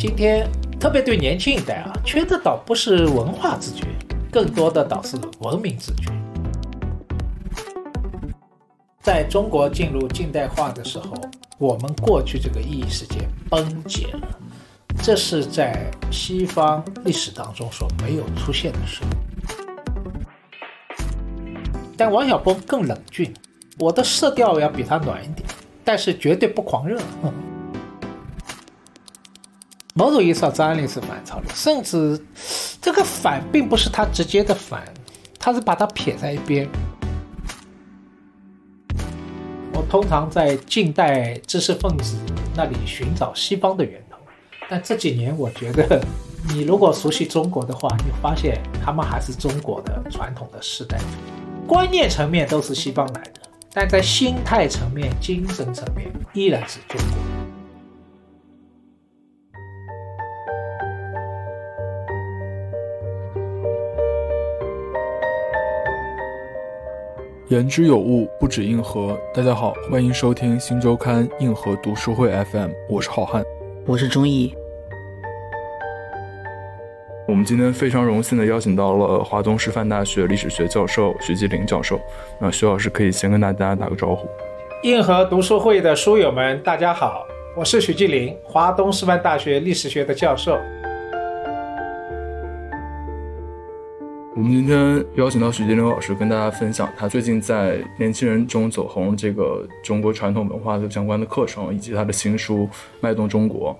今天特别对年轻一代啊，缺的倒不是文化自觉，更多的倒是文明自觉。在中国进入近代化的时候，我们过去这个意义世界崩解了，这是在西方历史当中所没有出现的事。但王小波更冷峻，我的色调要比他暖一点，但是绝对不狂热。某种意义上，张爱玲是反潮流，甚至这个反并不是她直接的反，她是把它撇在一边。我通常在近代知识分子那里寻找西方的源头，但这几年我觉得，你如果熟悉中国的话，你发现他们还是中国的传统的世代。观念层面都是西方来的，但在心态层面、精神层面依然是中国。言之有物，不止硬核。大家好，欢迎收听新周刊硬核读书会 FM，我是浩瀚，我是钟毅。我们今天非常荣幸的邀请到了华东师范大学历史学教授徐继林教授。那徐老师可以先跟大家打个招呼。硬核读书会的书友们，大家好，我是徐继林，华东师范大学历史学的教授。我们今天邀请到徐继林老师，跟大家分享他最近在年轻人中走红这个中国传统文化的相关的课程，以及他的新书《脉动中国》。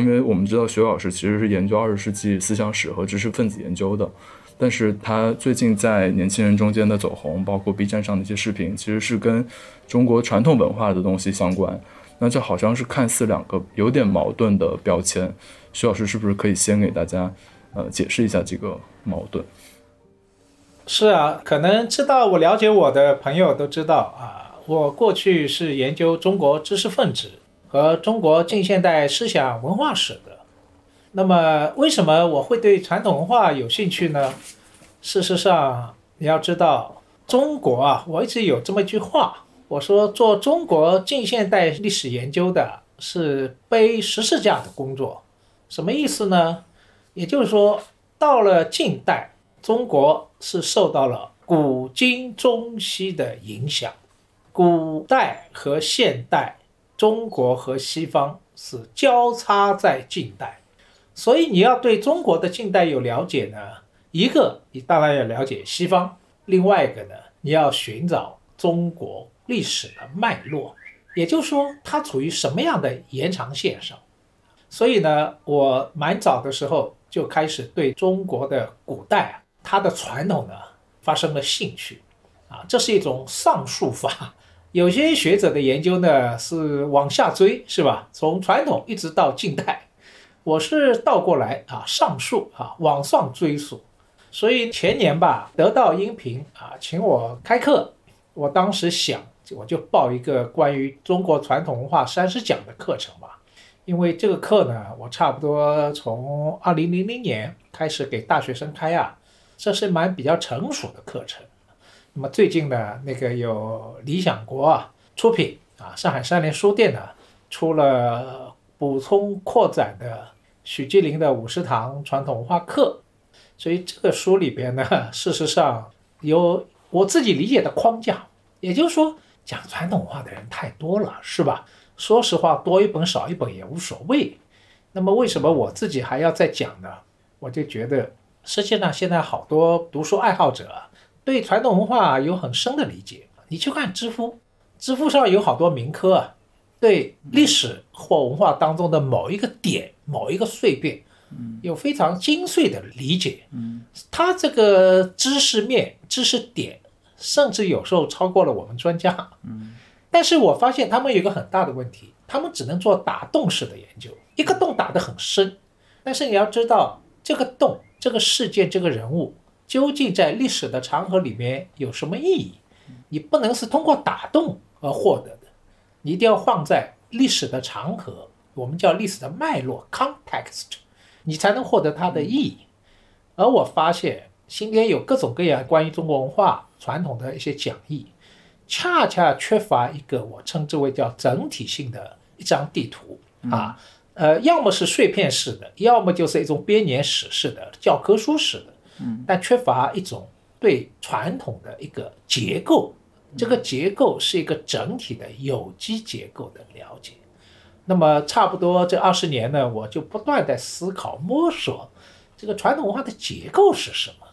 因为我们知道徐老师其实是研究二十世纪思想史和知识分子研究的，但是他最近在年轻人中间的走红，包括 B 站上的一些视频，其实是跟中国传统文化的东西相关。那这好像是看似两个有点矛盾的标签。徐老师是不是可以先给大家呃解释一下这个矛盾？是啊，可能知道我了解我的朋友都知道啊，我过去是研究中国知识分子。和中国近现代思想文化史的，那么为什么我会对传统文化有兴趣呢？事实上，你要知道，中国啊，我一直有这么一句话，我说做中国近现代历史研究的是背十字架的工作，什么意思呢？也就是说，到了近代，中国是受到了古今中西的影响，古代和现代。中国和西方是交叉在近代，所以你要对中国的近代有了解呢。一个，你当然要了解西方；另外一个呢，你要寻找中国历史的脉络，也就是说它处于什么样的延长线上。所以呢，我蛮早的时候就开始对中国的古代啊，它的传统呢发生了兴趣，啊，这是一种上溯法。有些学者的研究呢是往下追，是吧？从传统一直到近代，我是倒过来啊，上溯啊，往上追溯。所以前年吧，得到音频啊，请我开课，我当时想，我就报一个关于中国传统文化三十讲的课程吧。因为这个课呢，我差不多从二零零零年开始给大学生开啊，这是蛮比较成熟的课程。那么最近呢，那个有理想国啊出品啊，上海三联书店呢出了补充扩展的许继林的五十堂传统文化课，所以这个书里边呢，事实上有我自己理解的框架，也就是说讲传统文化的人太多了，是吧？说实话，多一本少一本也无所谓。那么为什么我自己还要再讲呢？我就觉得，实际上现在好多读书爱好者。对传统文化有很深的理解，你去看知乎，知乎上有好多民科啊，对历史或文化当中的某一个点、某一个碎片，有非常精髓的理解。嗯，他这个知识面、知识点，甚至有时候超过了我们专家。嗯，但是我发现他们有一个很大的问题，他们只能做打洞式的研究，一个洞打得很深，但是你要知道这个洞、这个事件、这个人物。究竟在历史的长河里面有什么意义？你不能是通过打洞而获得的，你一定要放在历史的长河，我们叫历史的脉络 （context），你才能获得它的意义。而我发现，今天有各种各样关于中国文化传统的一些讲义，恰恰缺乏一个我称之为叫整体性的一张地图啊，呃，要么是碎片式的，要么就是一种编年史式的教科书式的，嗯，但缺乏一种对传统的一个结构，这个结构是一个整体的有机结构的了解。那么差不多这二十年呢，我就不断在思考摸索这个传统文化的结构是什么。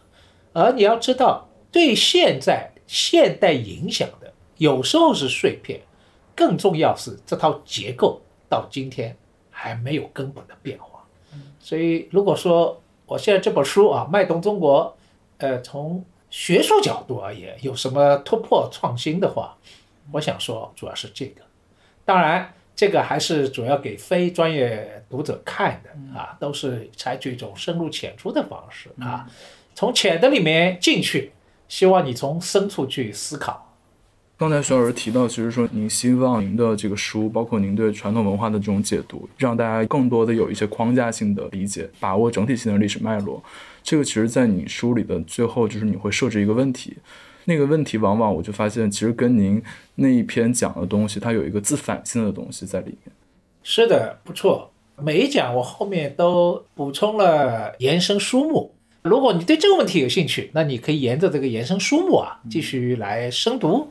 而你要知道，对现在现代影响的，有时候是碎片，更重要是这套结构到今天还没有根本的变化。所以，如果说我现在这本书啊，脉动中国，呃，从学术角度而言有什么突破创新的话，我想说主要是这个。当然，这个还是主要给非专业读者看的啊，都是采取一种深入浅出的方式啊，从浅的里面进去，希望你从深处去思考。刚才徐老师提到，其实说您希望您的这个书，包括您对传统文化的这种解读，让大家更多的有一些框架性的理解，把握整体性的历史脉络。这个其实，在你书里的最后，就是你会设置一个问题，那个问题往往我就发现，其实跟您那一篇讲的东西，它有一个自反性的东西在里面。是的，不错。每一讲我后面都补充了延伸书目。如果你对这个问题有兴趣，那你可以沿着这个延伸书目啊继续来深读。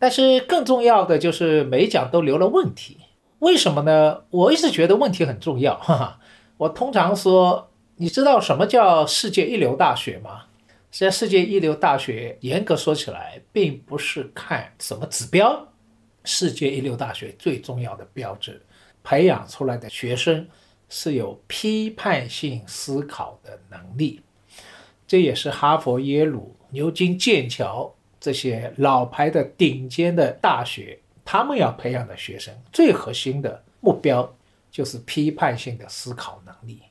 但是更重要的就是每讲都留了问题，为什么呢？我一直觉得问题很重要。哈哈，我通常说，你知道什么叫世界一流大学吗？实际上，世界一流大学严格说起来，并不是看什么指标。世界一流大学最重要的标志，培养出来的学生是有批判性思考的能力。这也是哈佛、耶鲁、牛津、剑桥。这些老牌的顶尖的大学，他们要培养的学生最核心的目标就是批判性的思考能力。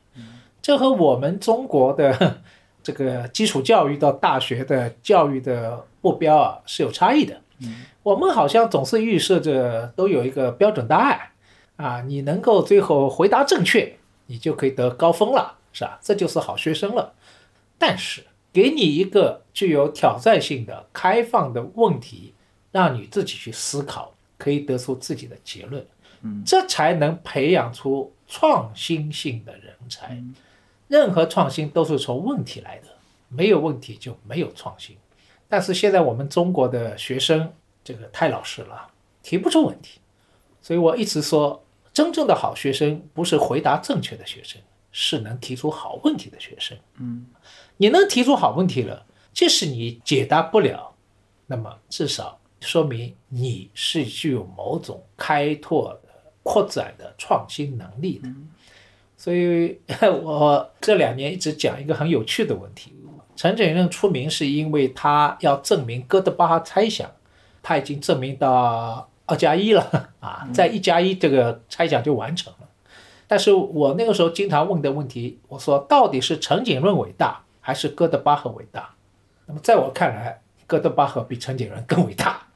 这和我们中国的 这个基础教育到大学的教育的目标啊是有差异的。我们好像总是预设着都有一个标准答案啊，你能够最后回答正确，你就可以得高分了，是吧？这就是好学生了。但是。给你一个具有挑战性的、开放的问题，让你自己去思考，可以得出自己的结论，嗯，这才能培养出创新性的人才。任何创新都是从问题来的，没有问题就没有创新。但是现在我们中国的学生这个太老实了，提不出问题，所以我一直说，真正的好学生不是回答正确的学生，是能提出好问题的学生。嗯。你能提出好问题了，即使你解答不了，那么至少说明你是具有某种开拓的、扩展的创新能力的。所以，我这两年一直讲一个很有趣的问题：陈景润出名是因为他要证明哥德巴哈猜想，他已经证明到二加一了啊，在一加一这个猜想就完成了。但是我那个时候经常问的问题，我说到底是陈景润伟大？还是哥德巴赫伟大。那么在我看来，哥德巴赫比陈景润更伟大，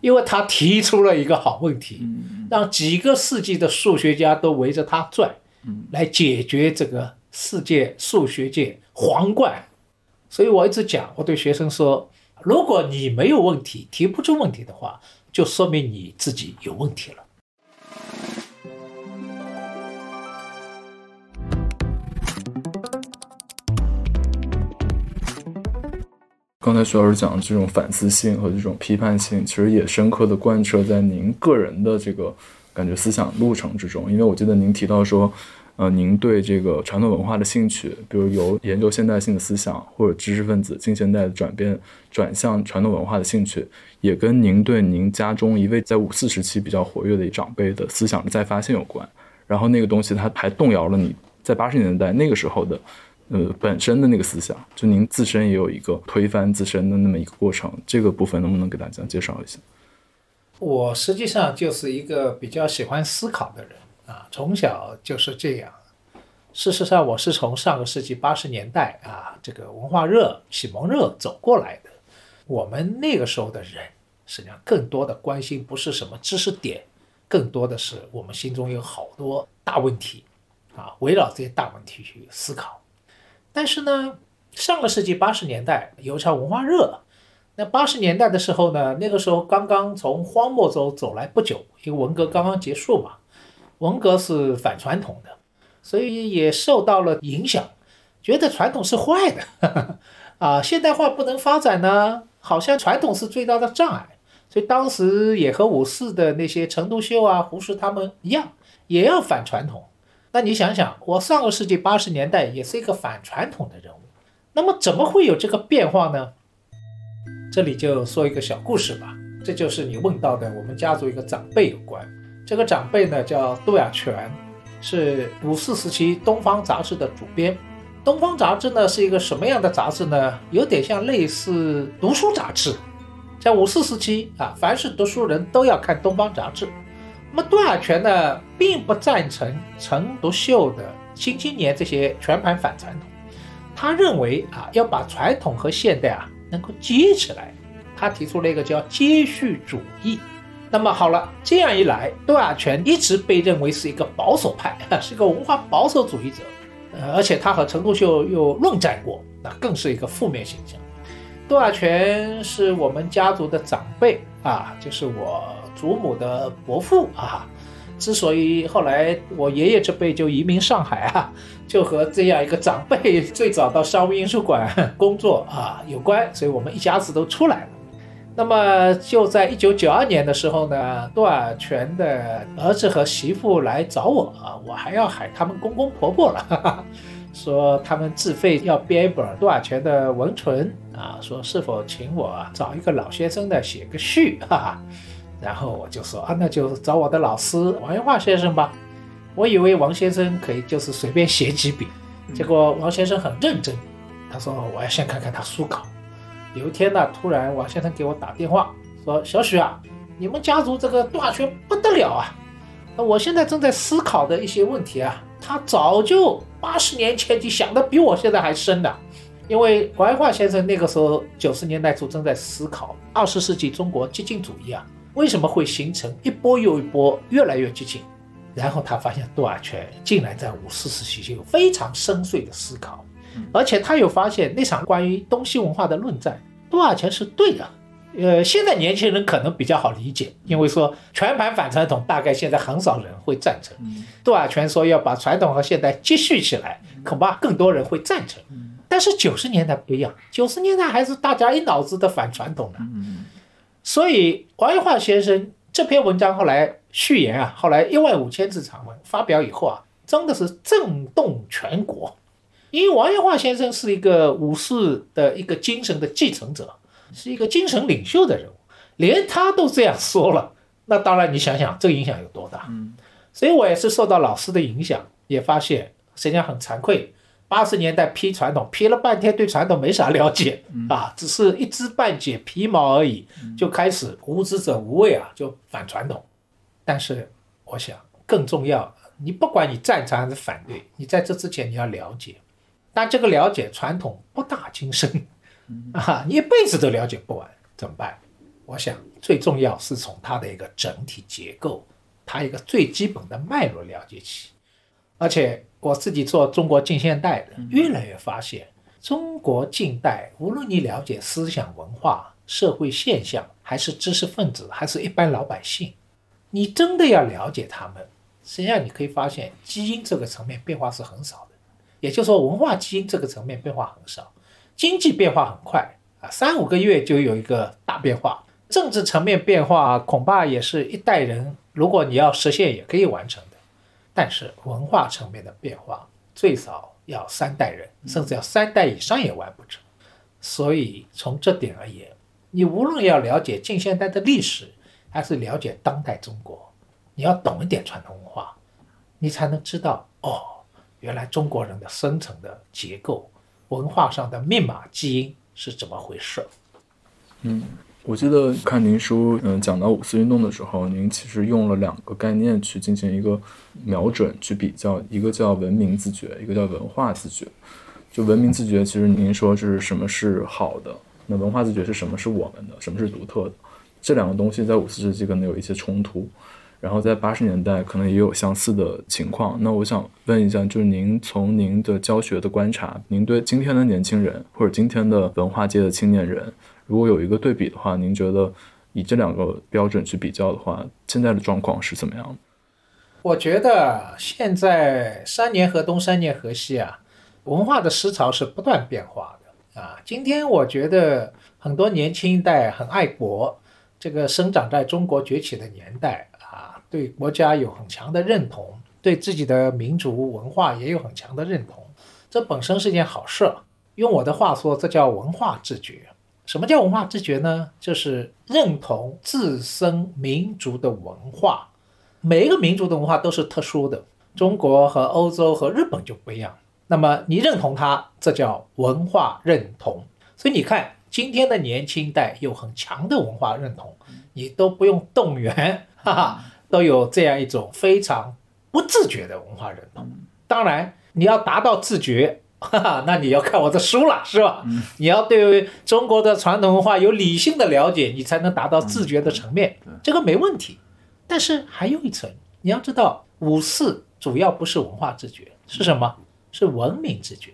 因为他提出了一个好问题，让几个世纪的数学家都围着他转，来解决这个世界数学界皇冠。所以我一直讲，我对学生说，如果你没有问题，提不出问题的话，就说明你自己有问题了。刚才徐老师讲的这种反思性和这种批判性，其实也深刻的贯彻在您个人的这个感觉思想路程之中。因为我记得您提到说，呃，您对这个传统文化的兴趣，比如由研究现代性的思想或者知识分子近现代的转变转向传统文化的兴趣，也跟您对您家中一位在五四时期比较活跃的长辈的思想的再发现有关。然后那个东西，它还动摇了你在八十年代那个时候的。呃，本身的那个思想，就您自身也有一个推翻自身的那么一个过程，这个部分能不能给大家介绍一下？我实际上就是一个比较喜欢思考的人啊，从小就是这样。事实上，我是从上个世纪八十年代啊，这个文化热、启蒙热走过来的。我们那个时候的人，实际上更多的关心不是什么知识点，更多的是我们心中有好多大问题啊，围绕这些大问题去思考。但是呢，上个世纪八十年代有一场文化热，那八十年代的时候呢，那个时候刚刚从荒漠中走来不久，因为文革刚刚结束嘛，文革是反传统的，所以也受到了影响，觉得传统是坏的，啊，现代化不能发展呢，好像传统是最大的障碍。所以当时也和五四的那些陈独秀啊、胡适他们一样，也要反传统。那你想想，我上个世纪八十年代也是一个反传统的人物，那么怎么会有这个变化呢？这里就说一个小故事吧。这就是你问到的，我们家族一个长辈有关。这个长辈呢叫杜亚全，是五四时期《东方》杂志的主编。《东方》杂志呢是一个什么样的杂志呢？有点像类似读书杂志。在五四时期啊，凡是读书人都要看《东方》杂志。那么杜亚全呢，并不赞成陈独秀的《新青年》这些全盘反传统。他认为啊，要把传统和现代啊能够接起来。他提出了一个叫接续主义。那么好了，这样一来，杜亚全一直被认为是一个保守派，是一个文化保守主义者。呃，而且他和陈独秀又论战过，那更是一个负面形象。杜亚全是我们家族的长辈啊，就是我祖母的伯父啊。之所以后来我爷爷这辈就移民上海啊，就和这样一个长辈最早到商务印书馆工作啊有关，所以我们一家子都出来了。那么就在一九九二年的时候呢，杜尔全的儿子和媳妇来找我啊，我还要喊他们公公婆婆了，哈哈，说他们自费要编一本杜尔全的文存啊，说是否请我找一个老先生呢写个序，哈哈，然后我就说啊，那就找我的老师王元化先生吧。我以为王先生可以就是随便写几笔，结果王先生很认真，他说我要先看看他书稿。有一天呢，突然王先生给我打电话说：“小许啊，你们家族这个大学不得了啊！那我现在正在思考的一些问题啊，他早就八十年前就想的比我现在还深的。因为王元化先生那个时候九十年代初正在思考二十世纪中国激进主义啊，为什么会形成一波又一波越来越激进？然后他发现杜亚泉竟然在五四时期就有非常深邃的思考。”而且他又发现那场关于东西文化的论战，杜尔泉是对的。呃，现在年轻人可能比较好理解，因为说全盘反传统，大概现在很少人会赞成。杜尔泉说要把传统和现代接续起来，恐怕更多人会赞成。但是九十年代不一样，九十年代还是大家一脑子的反传统呢。所以王元化先生这篇文章后来序言啊，后来一万五千字长文发表以后啊，真的是震动全国。因为王元化先生是一个武士的一个精神的继承者，是一个精神领袖的人物，连他都这样说了，那当然你想想这个影响有多大。嗯，所以我也是受到老师的影响，也发现实际上很惭愧，八十年代批传统批了半天，对传统没啥了解啊，只是一知半解皮毛而已，就开始无知者无畏啊，就反传统。但是我想更重要，你不管你赞成还是反对，你在这之前你要了解。但这个了解传统博大精深，啊，你一辈子都了解不完，怎么办？我想最重要是从它的一个整体结构，它一个最基本的脉络了解起。而且我自己做中国近现代的，越来越发现，中国近代无论你了解思想文化、社会现象，还是知识分子，还是一般老百姓，你真的要了解他们，实际上你可以发现，基因这个层面变化是很少的。也就是说，文化基因这个层面变化很少，经济变化很快啊，三五个月就有一个大变化。政治层面变化恐怕也是一代人，如果你要实现也可以完成。但是文化层面的变化最少要三代人，甚至要三代以上也完不成。所以从这点而言，你无论要了解近现代的历史，还是了解当代中国，你要懂一点传统文化，你才能知道哦。原来中国人的深层的结构、文化上的密码基因是怎么回事？嗯，我记得看您书，嗯，讲到五四运动的时候，您其实用了两个概念去进行一个瞄准、去比较，一个叫文明自觉，一个叫文化自觉。就文明自觉，其实您说是什么是好的？那文化自觉是什么是我们的？什么是独特的？这两个东西在五四时期可能有一些冲突。然后在八十年代可能也有相似的情况。那我想问一下，就是您从您的教学的观察，您对今天的年轻人或者今天的文化界的青年人，如果有一个对比的话，您觉得以这两个标准去比较的话，现在的状况是怎么样的？我觉得现在三年河东三年河西啊，文化的思潮是不断变化的啊。今天我觉得很多年轻一代很爱国，这个生长在中国崛起的年代啊，对国家有很强的认同，对自己的民族文化也有很强的认同，这本身是件好事。用我的话说，这叫文化自觉。什么叫文化自觉呢？就是认同自身民族的文化。每一个民族的文化都是特殊的，中国和欧洲和日本就不一样。那么你认同它，这叫文化认同。所以你看，今天的年轻代有很强的文化认同，你都不用动员，哈哈，都有这样一种非常不自觉的文化认同。当然，你要达到自觉，哈哈，那你要看我的书了，是吧？你要对中国的传统文化有理性的了解，你才能达到自觉的层面，这个没问题。但是还有一层，你要知道，五四主要不是文化自觉，是什么？是文明自觉。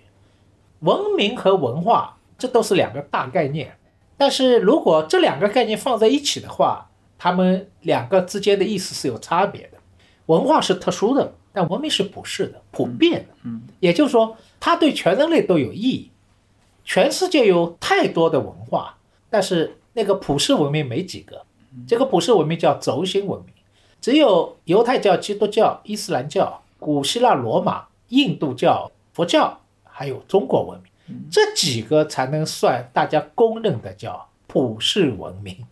文明和文化这都是两个大概念，但是如果这两个概念放在一起的话，它们两个之间的意思是有差别的。文化是特殊的，但文明是普世的、普遍的。嗯，也就是说，它对全人类都有意义。全世界有太多的文化，但是那个普世文明没几个。这个普世文明叫轴心文明。只有犹太教、基督教、伊斯兰教、古希腊罗马、印度教、佛教，还有中国文明，这几个才能算大家公认的叫普世文明。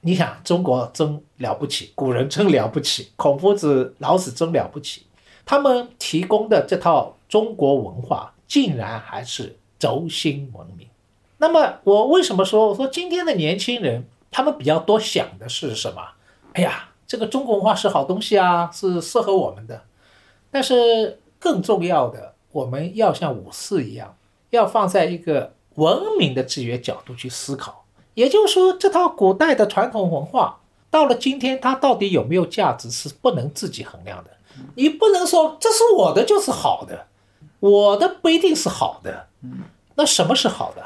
你想，中国真了不起，古人真了不起，孔夫子、老子真了不起，他们提供的这套中国文化，竟然还是轴心文明。那么，我为什么说，我说今天的年轻人，他们比较多想的是什么？哎呀。这个中国文化是好东西啊，是适合我们的。但是更重要的，我们要像五四一样，要放在一个文明的制约角度去思考。也就是说，这套古代的传统文化，到了今天，它到底有没有价值，是不能自己衡量的。你不能说这是我的就是好的，我的不一定是好的。那什么是好的？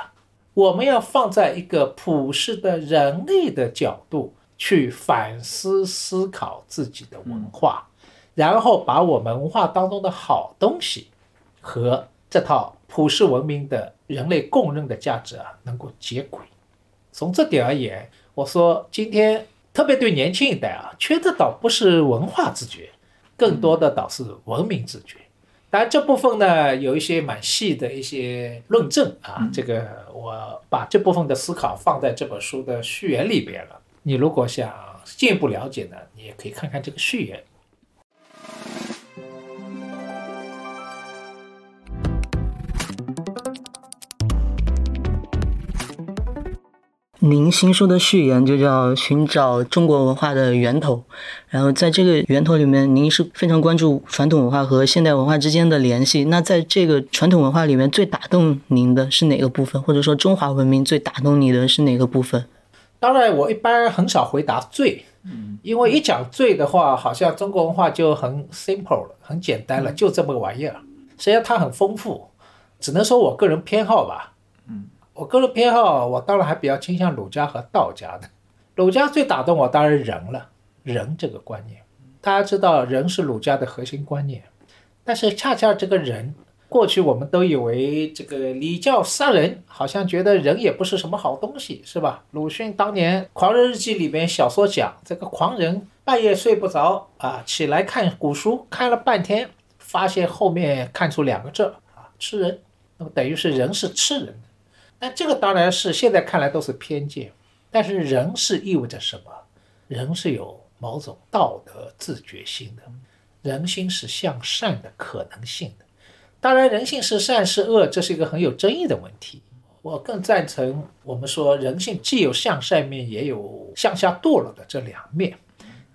我们要放在一个普世的人类的角度。去反思思考自己的文化，然后把我们文化当中的好东西和这套普世文明的人类共认的价值啊，能够接轨。从这点而言，我说今天特别对年轻一代啊，缺的倒不是文化自觉，更多的倒是文明自觉。当然这部分呢，有一些蛮细的一些论证啊，这个我把这部分的思考放在这本书的序言里边了。你如果想进一步了解呢，你也可以看看这个序言。您新书的序言就叫“寻找中国文化的源头”，然后在这个源头里面，您是非常关注传统文化和现代文化之间的联系。那在这个传统文化里面，最打动您的是哪个部分？或者说，中华文明最打动你的是哪个部分？当然，我一般很少回答最，因为一讲最的话，好像中国文化就很 simple 了，很简单了，就这么个玩意儿。实际上它很丰富，只能说我个人偏好吧。我个人偏好，我当然还比较倾向儒家和道家的。儒家最打动我，当然人了，人这个观念，大家知道，人是儒家的核心观念，但是恰恰这个人。过去我们都以为这个礼教杀人，好像觉得人也不是什么好东西，是吧？鲁迅当年《狂人日记》里边小说讲，这个狂人半夜睡不着啊，起来看古书，看了半天，发现后面看出两个字啊，吃人，那么等于是人是吃人的。那这个当然是现在看来都是偏见，但是人是意味着什么？人是有某种道德自觉性的，人心是向善的可能性的。当然，人性是善是恶，这是一个很有争议的问题。我更赞成我们说，人性既有向善面，也有向下堕落的这两面。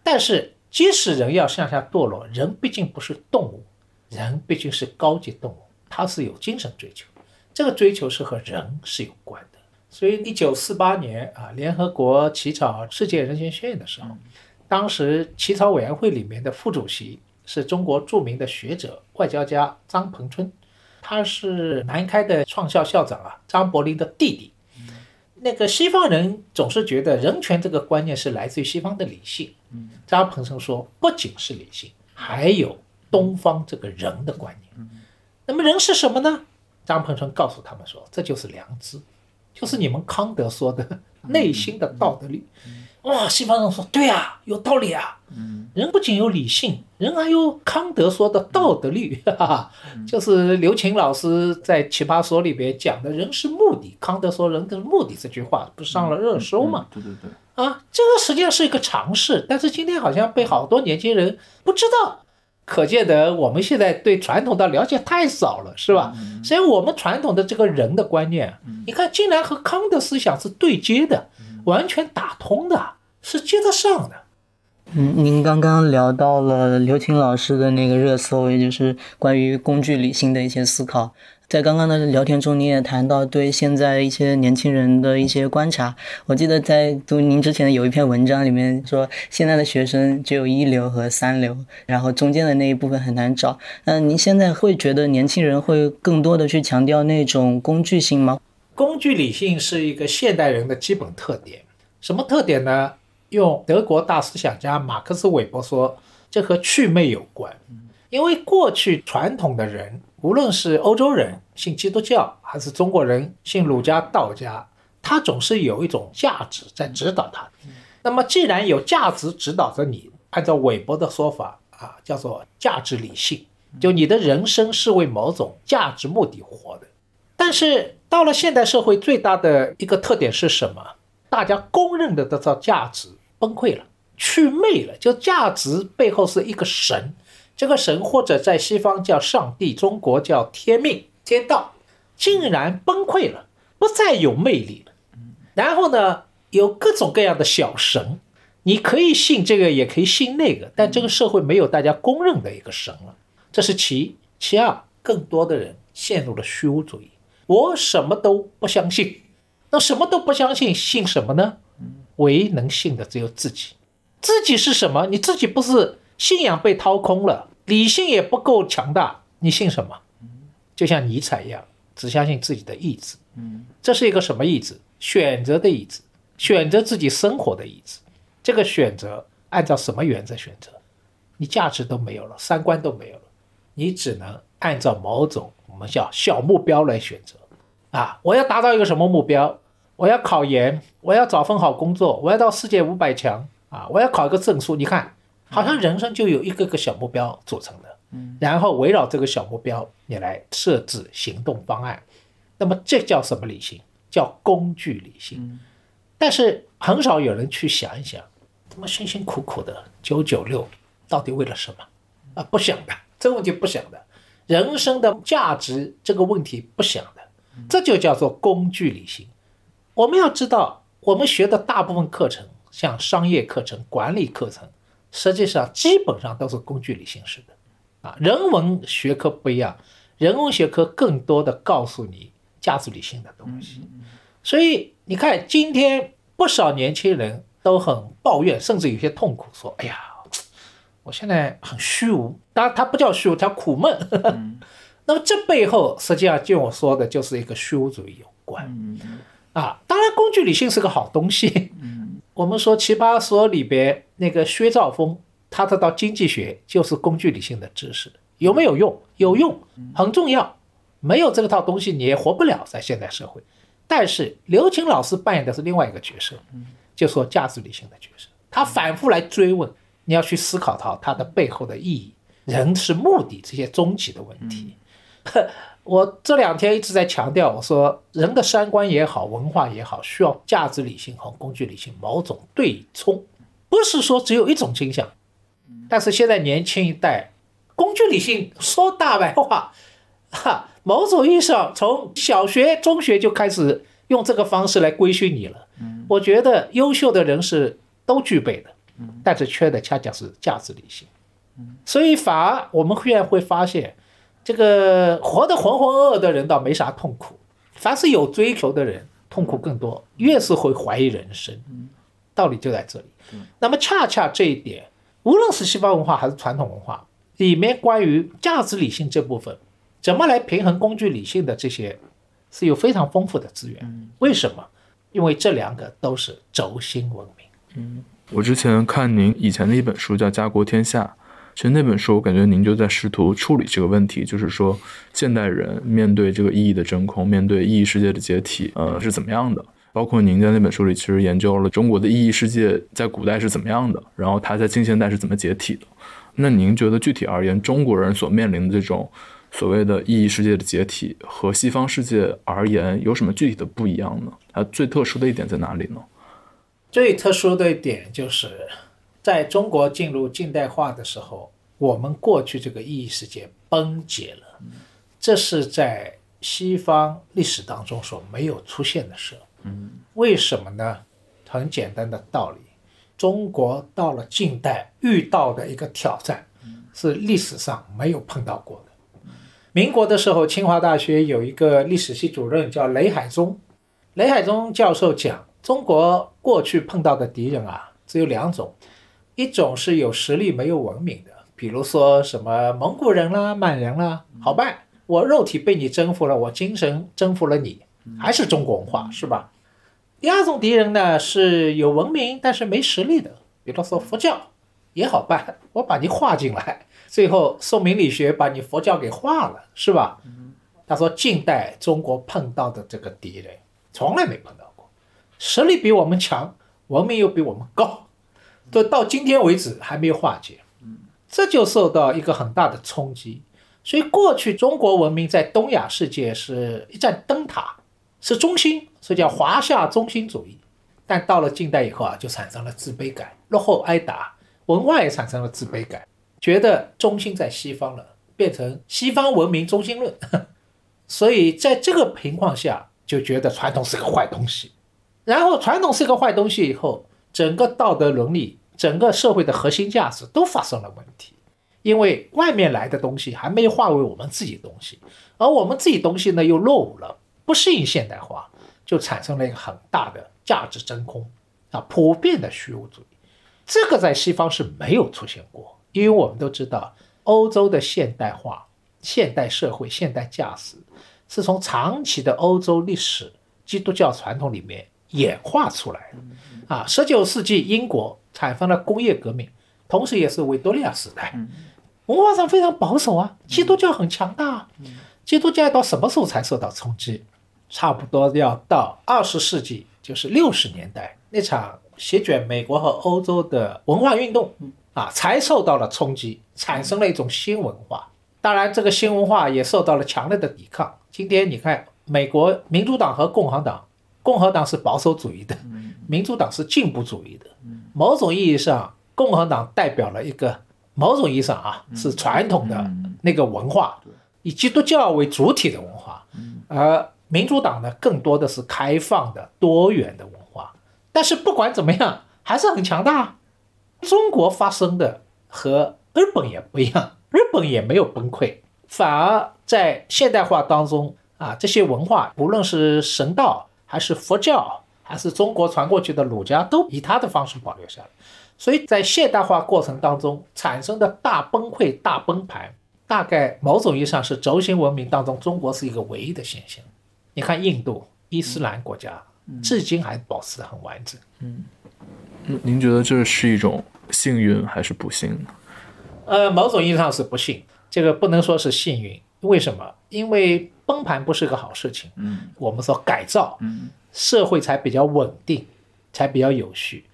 但是，即使人要向下堕落，人毕竟不是动物，人毕竟是高级动物，它是有精神追求，这个追求是和人是有关的。所以，一九四八年啊，联合国起草《世界人权宣言》的时候，当时起草委员会里面的副主席。是中国著名的学者、外交家张彭春，他是南开的创校校长啊，张伯苓的弟弟。那个西方人总是觉得人权这个观念是来自于西方的理性。张彭生说，不仅是理性，还有东方这个人的观念。那么人是什么呢？张鹏程告诉他们说，这就是良知，就是你们康德说的内心的道德力。哇，西方人说对啊，有道理啊。人不仅有理性，人还有康德说的道德律，哈哈，就是刘擎老师在《奇葩说》里边讲的“人是目的”，康德说“人的目的”这句话不上了热搜吗？对对对，啊，这个实际上是一个常识，但是今天好像被好多年轻人不知道，可见得我们现在对传统的了解太少了，是吧？所以我们传统的这个人的观念，你看竟然和康德思想是对接的，完全打通的，是接得上的。嗯，您刚刚聊到了刘擎老师的那个热搜，也就是关于工具理性的一些思考。在刚刚的聊天中，您也谈到对现在一些年轻人的一些观察。我记得在读您之前有一篇文章里面说，现在的学生只有一流和三流，然后中间的那一部分很难找。那您现在会觉得年轻人会更多的去强调那种工具性吗？工具理性是一个现代人的基本特点。什么特点呢？用德国大思想家马克思韦伯说，这和祛魅有关。因为过去传统的人，无论是欧洲人信基督教，还是中国人信儒家、道家，他总是有一种价值在指导他。那么，既然有价值指导着你，按照韦伯的说法啊，叫做价值理性，就你的人生是为某种价值目的活的。但是到了现代社会，最大的一个特点是什么？大家公认的这套价值崩溃了，去魅了，就价值背后是一个神，这个神或者在西方叫上帝，中国叫天命、天道，竟然崩溃了，不再有魅力了。然后呢，有各种各样的小神，你可以信这个，也可以信那个，但这个社会没有大家公认的一个神了，这是其一。其二，更多的人陷入了虚无主义，我什么都不相信。那什么都不相信，信什么呢？唯一能信的只有自己。自己是什么？你自己不是信仰被掏空了，理性也不够强大，你信什么？就像尼采一样，只相信自己的意志。这是一个什么意志？选择的意志，选择自己生活的意志。这个选择按照什么原则选择？你价值都没有了，三观都没有了，你只能按照某种我们叫小目标来选择。啊，我要达到一个什么目标？我要考研，我要找份好工作，我要到世界五百强啊！我要考一个证书。你看，好像人生就有一个个小目标组成的，嗯，然后围绕这个小目标，你来设置行动方案。那么这叫什么理性？叫工具理性。但是很少有人去想一想，他妈辛辛苦苦的九九六，到底为了什么？啊，不想的，这个问题不想的，人生的价值这个问题不想的，这就叫做工具理性。我们要知道，我们学的大部分课程，像商业课程、管理课程，实际上基本上都是工具理性式的。啊，人文学科不一样，人文学科更多的告诉你价值理性的东西。所以你看，今天不少年轻人都很抱怨，甚至有些痛苦，说：“哎呀，我现在很虚无。”当然，他不叫虚无，它苦闷。那么这背后，实际上就我说的，就是一个虚无主义有关。啊，当然，工具理性是个好东西。嗯，我们说《奇葩说》里边那个薛兆丰，他这套经济学就是工具理性的知识，有没有用？有用，很重要。没有这套东西，你也活不了在现代社会。但是刘擎老师扮演的是另外一个角色，就说价值理性的角色，他反复来追问，你要去思考到它的背后的意义，人是目的这些终极的问题。我这两天一直在强调，我说人的三观也好，文化也好，需要价值理性和工具理性某种对冲，不是说只有一种倾向。但是现在年轻一代，工具理性说大白话，哈，某种意义上从小学、中学就开始用这个方式来规训你了。我觉得优秀的人是都具备的，但是缺的恰恰是价值理性。所以反而我们忽然会发现。这个活得浑浑噩噩的人倒没啥痛苦，凡是有追求的人痛苦更多，越是会怀疑人生。道理就在这里。那么恰恰这一点，无论是西方文化还是传统文化里面关于价值理性这部分，怎么来平衡工具理性的这些，是有非常丰富的资源。为什么？因为这两个都是轴心文明。嗯，我之前看您以前的一本书叫《家国天下》。其实那本书，我感觉您就在试图处理这个问题，就是说现代人面对这个意义的真空，面对意义世界的解体，呃，是怎么样的？包括您在那本书里，其实研究了中国的意义世界在古代是怎么样的，然后它在近现代是怎么解体的。那您觉得具体而言，中国人所面临的这种所谓的意义世界的解体，和西方世界而言有什么具体的不一样呢？它最特殊的一点在哪里呢？最特殊的一点就是，在中国进入近代化的时候，我们过去这个意义世界崩解了，这是在西方历史当中所没有出现的事。嗯，为什么呢？很简单的道理，中国到了近代遇到的一个挑战，是历史上没有碰到过的。民国的时候，清华大学有一个历史系主任叫雷海中，雷海中教授讲。中国过去碰到的敌人啊，只有两种，一种是有实力没有文明的，比如说什么蒙古人啦、满人啦，好办，我肉体被你征服了，我精神征服了你，还是中国文化，是吧？第二种敌人呢，是有文明但是没实力的，比如说佛教，也好办，我把你划进来，最后宋明理学把你佛教给化了，是吧？他说近代中国碰到的这个敌人，从来没碰到过。实力比我们强，文明又比我们高，都到今天为止还没有化解，这就受到一个很大的冲击。所以过去中国文明在东亚世界是一盏灯塔，是中心，所以叫华夏中心主义。但到了近代以后啊，就产生了自卑感，落后挨打，文化也产生了自卑感，觉得中心在西方了，变成西方文明中心论。所以在这个情况下，就觉得传统是个坏东西。然后传统是个坏东西，以后整个道德伦理、整个社会的核心价值都发生了问题，因为外面来的东西还没化为我们自己东西，而我们自己东西呢又落伍了，不适应现代化，就产生了一个很大的价值真空啊，普遍的虚无主义。这个在西方是没有出现过，因为我们都知道，欧洲的现代化、现代社会、现代价值是从长期的欧洲历史、基督教传统里面。演化出来的啊！十九世纪英国产生了工业革命，同时也是维多利亚时代，文化上非常保守啊。基督教很强大啊，基督教到什么时候才受到冲击？差不多要到二十世纪，就是六十年代那场席卷美国和欧洲的文化运动啊，才受到了冲击，产生了一种新文化。当然，这个新文化也受到了强烈的抵抗。今天你看，美国民主党和共和党。共和党是保守主义的，民主党是进步主义的。某种意义上，共和党代表了一个某种意义上啊，是传统的那个文化，以基督教为主体的文化。而民主党呢，更多的是开放的、多元的文化。但是不管怎么样，还是很强大。中国发生的和日本也不一样，日本也没有崩溃，反而在现代化当中啊，这些文化，无论是神道。还是佛教，还是中国传过去的儒家，都以他的方式保留下来。所以在现代化过程当中产生的大崩溃、大崩盘，大概某种意义上是轴心文明当中中国是一个唯一的现象。你看印度、伊斯兰国家，至今还保持得很完整。嗯，您觉得这是一种幸运还是不幸呢？呃，某种意义上是不幸，这个不能说是幸运。为什么？因为崩盘不是个好事情。嗯，我们说改造，嗯，社会才比较稳定，才比较有序。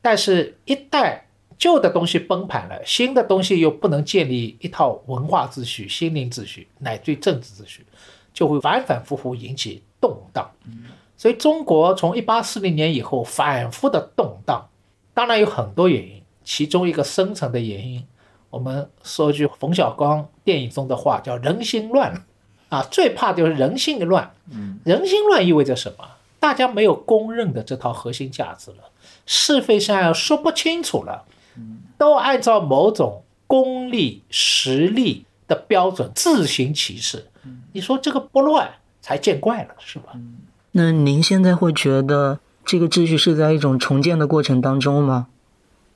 但是，一旦旧的东西崩盘了，新的东西又不能建立一套文化秩序、心灵秩序乃至政治秩序，就会反反复复引起动荡。所以，中国从一八四零年以后反复的动荡，当然有很多原因，其中一个深层的原因。我们说句冯小刚电影中的话，叫“人心乱”，啊，最怕就是人心乱。嗯，人心乱意味着什么？大家没有公认的这套核心价值了，是非善恶说不清楚了，都按照某种功利实力的标准自行其事。你说这个不乱才见怪了，是吧？那您现在会觉得这个秩序是在一种重建的过程当中吗？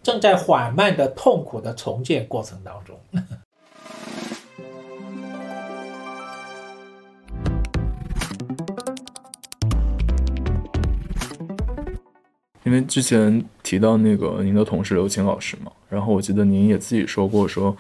正在缓慢的、痛苦的重建过程当中。因为之前提到那个您的同事刘琴老师嘛，然后我记得您也自己说过，说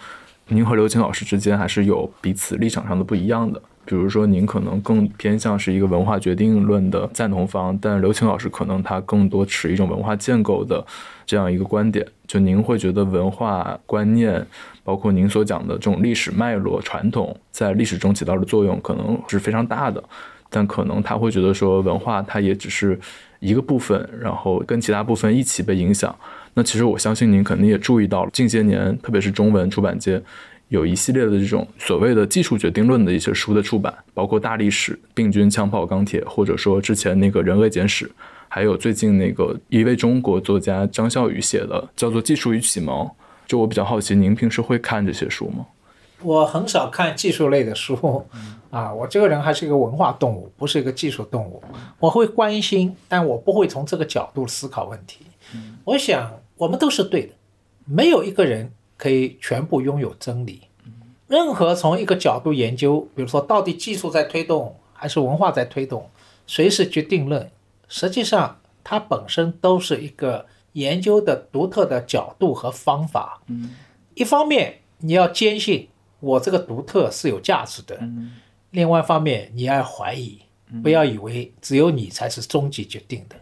您和刘琴老师之间还是有彼此立场上的不一样的。比如说，您可能更偏向是一个文化决定论的赞同方，但刘青老师可能他更多持一种文化建构的这样一个观点。就您会觉得文化观念，包括您所讲的这种历史脉络、传统，在历史中起到的作用可能是非常大的，但可能他会觉得说文化它也只是一个部分，然后跟其他部分一起被影响。那其实我相信您肯定也注意到了，近些年特别是中文出版界。有一系列的这种所谓的技术决定论的一些书的出版，包括大历史、病菌、枪炮、钢铁，或者说之前那个人类简史，还有最近那个一位中国作家张笑宇写的叫做《技术与启蒙》。就我比较好奇，您平时会看这些书吗？我很少看技术类的书，啊，我这个人还是一个文化动物，不是一个技术动物。我会关心，但我不会从这个角度思考问题。我想我们都是对的，没有一个人。可以全部拥有真理。任何从一个角度研究，比如说到底技术在推动还是文化在推动，谁是决定论？实际上，它本身都是一个研究的独特的角度和方法。嗯，一方面你要坚信我这个独特是有价值的，另外一方面你要怀疑，不要以为只有你才是终极决定的。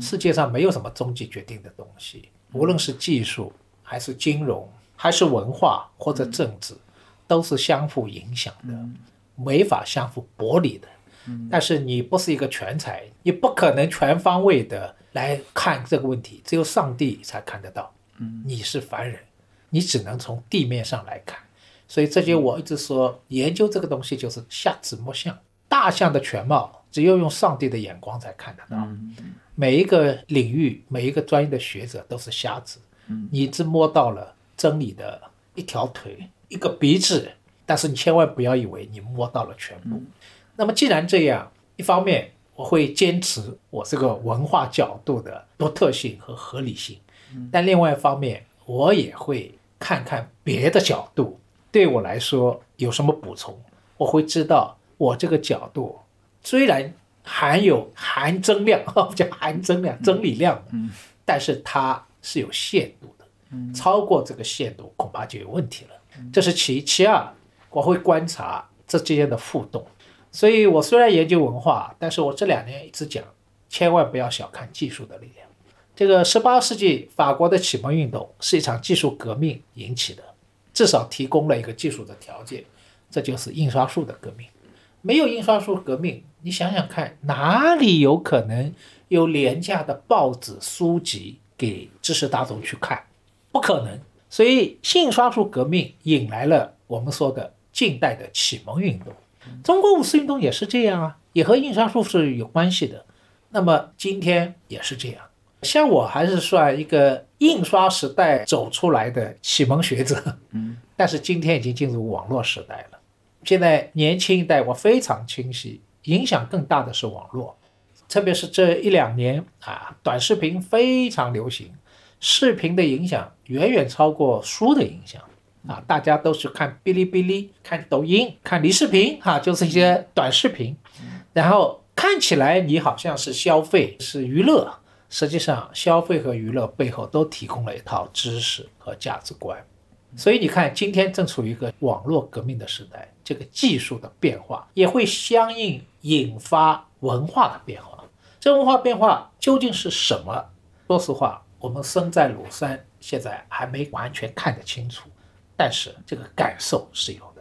世界上没有什么终极决定的东西，无论是技术还是金融。还是文化或者政治，都是相互影响的，没法相互剥离的。但是你不是一个全才，你不可能全方位的来看这个问题，只有上帝才看得到。你是凡人，你只能从地面上来看。所以这就我一直说，研究这个东西就是瞎子摸象，大象的全貌只有用上帝的眼光才看得到。每一个领域，每一个专业的学者都是瞎子。你只摸到了。真理的一条腿，一个鼻子，但是你千万不要以为你摸到了全部。那么既然这样，一方面我会坚持我这个文化角度的独特性和合理性，但另外一方面我也会看看别的角度，对我来说有什么补充，我会知道我这个角度虽然含有含增量，叫含增量、增理量，但是它是有限度的。超过这个限度，恐怕就有问题了。这是其其二，我会观察这之间的互动。所以我虽然研究文化，但是我这两年一直讲，千万不要小看技术的力量。这个十八世纪法国的启蒙运动是一场技术革命引起的，至少提供了一个技术的条件，这就是印刷术的革命。没有印刷术革命，你想想看，哪里有可能有廉价的报纸书籍给知识大众去看？不可能，所以印刷术革命引来了我们说的近代的启蒙运动，中国五四运动也是这样啊，也和印刷术是有关系的。那么今天也是这样，像我还是算一个印刷时代走出来的启蒙学者，嗯，但是今天已经进入网络时代了。现在年轻一代我非常清晰，影响更大的是网络，特别是这一两年啊，短视频非常流行。视频的影响远远超过书的影响啊！大家都是看哔哩哔哩、看抖音、看离视频，哈，就是一些短视频，然后看起来你好像是消费、是娱乐，实际上消费和娱乐背后都提供了一套知识和价值观。所以你看，今天正处于一个网络革命的时代，这个技术的变化也会相应引发文化的变化。这文化变化究竟是什么？说实话。我们身在庐山，现在还没完全看得清楚，但是这个感受是有。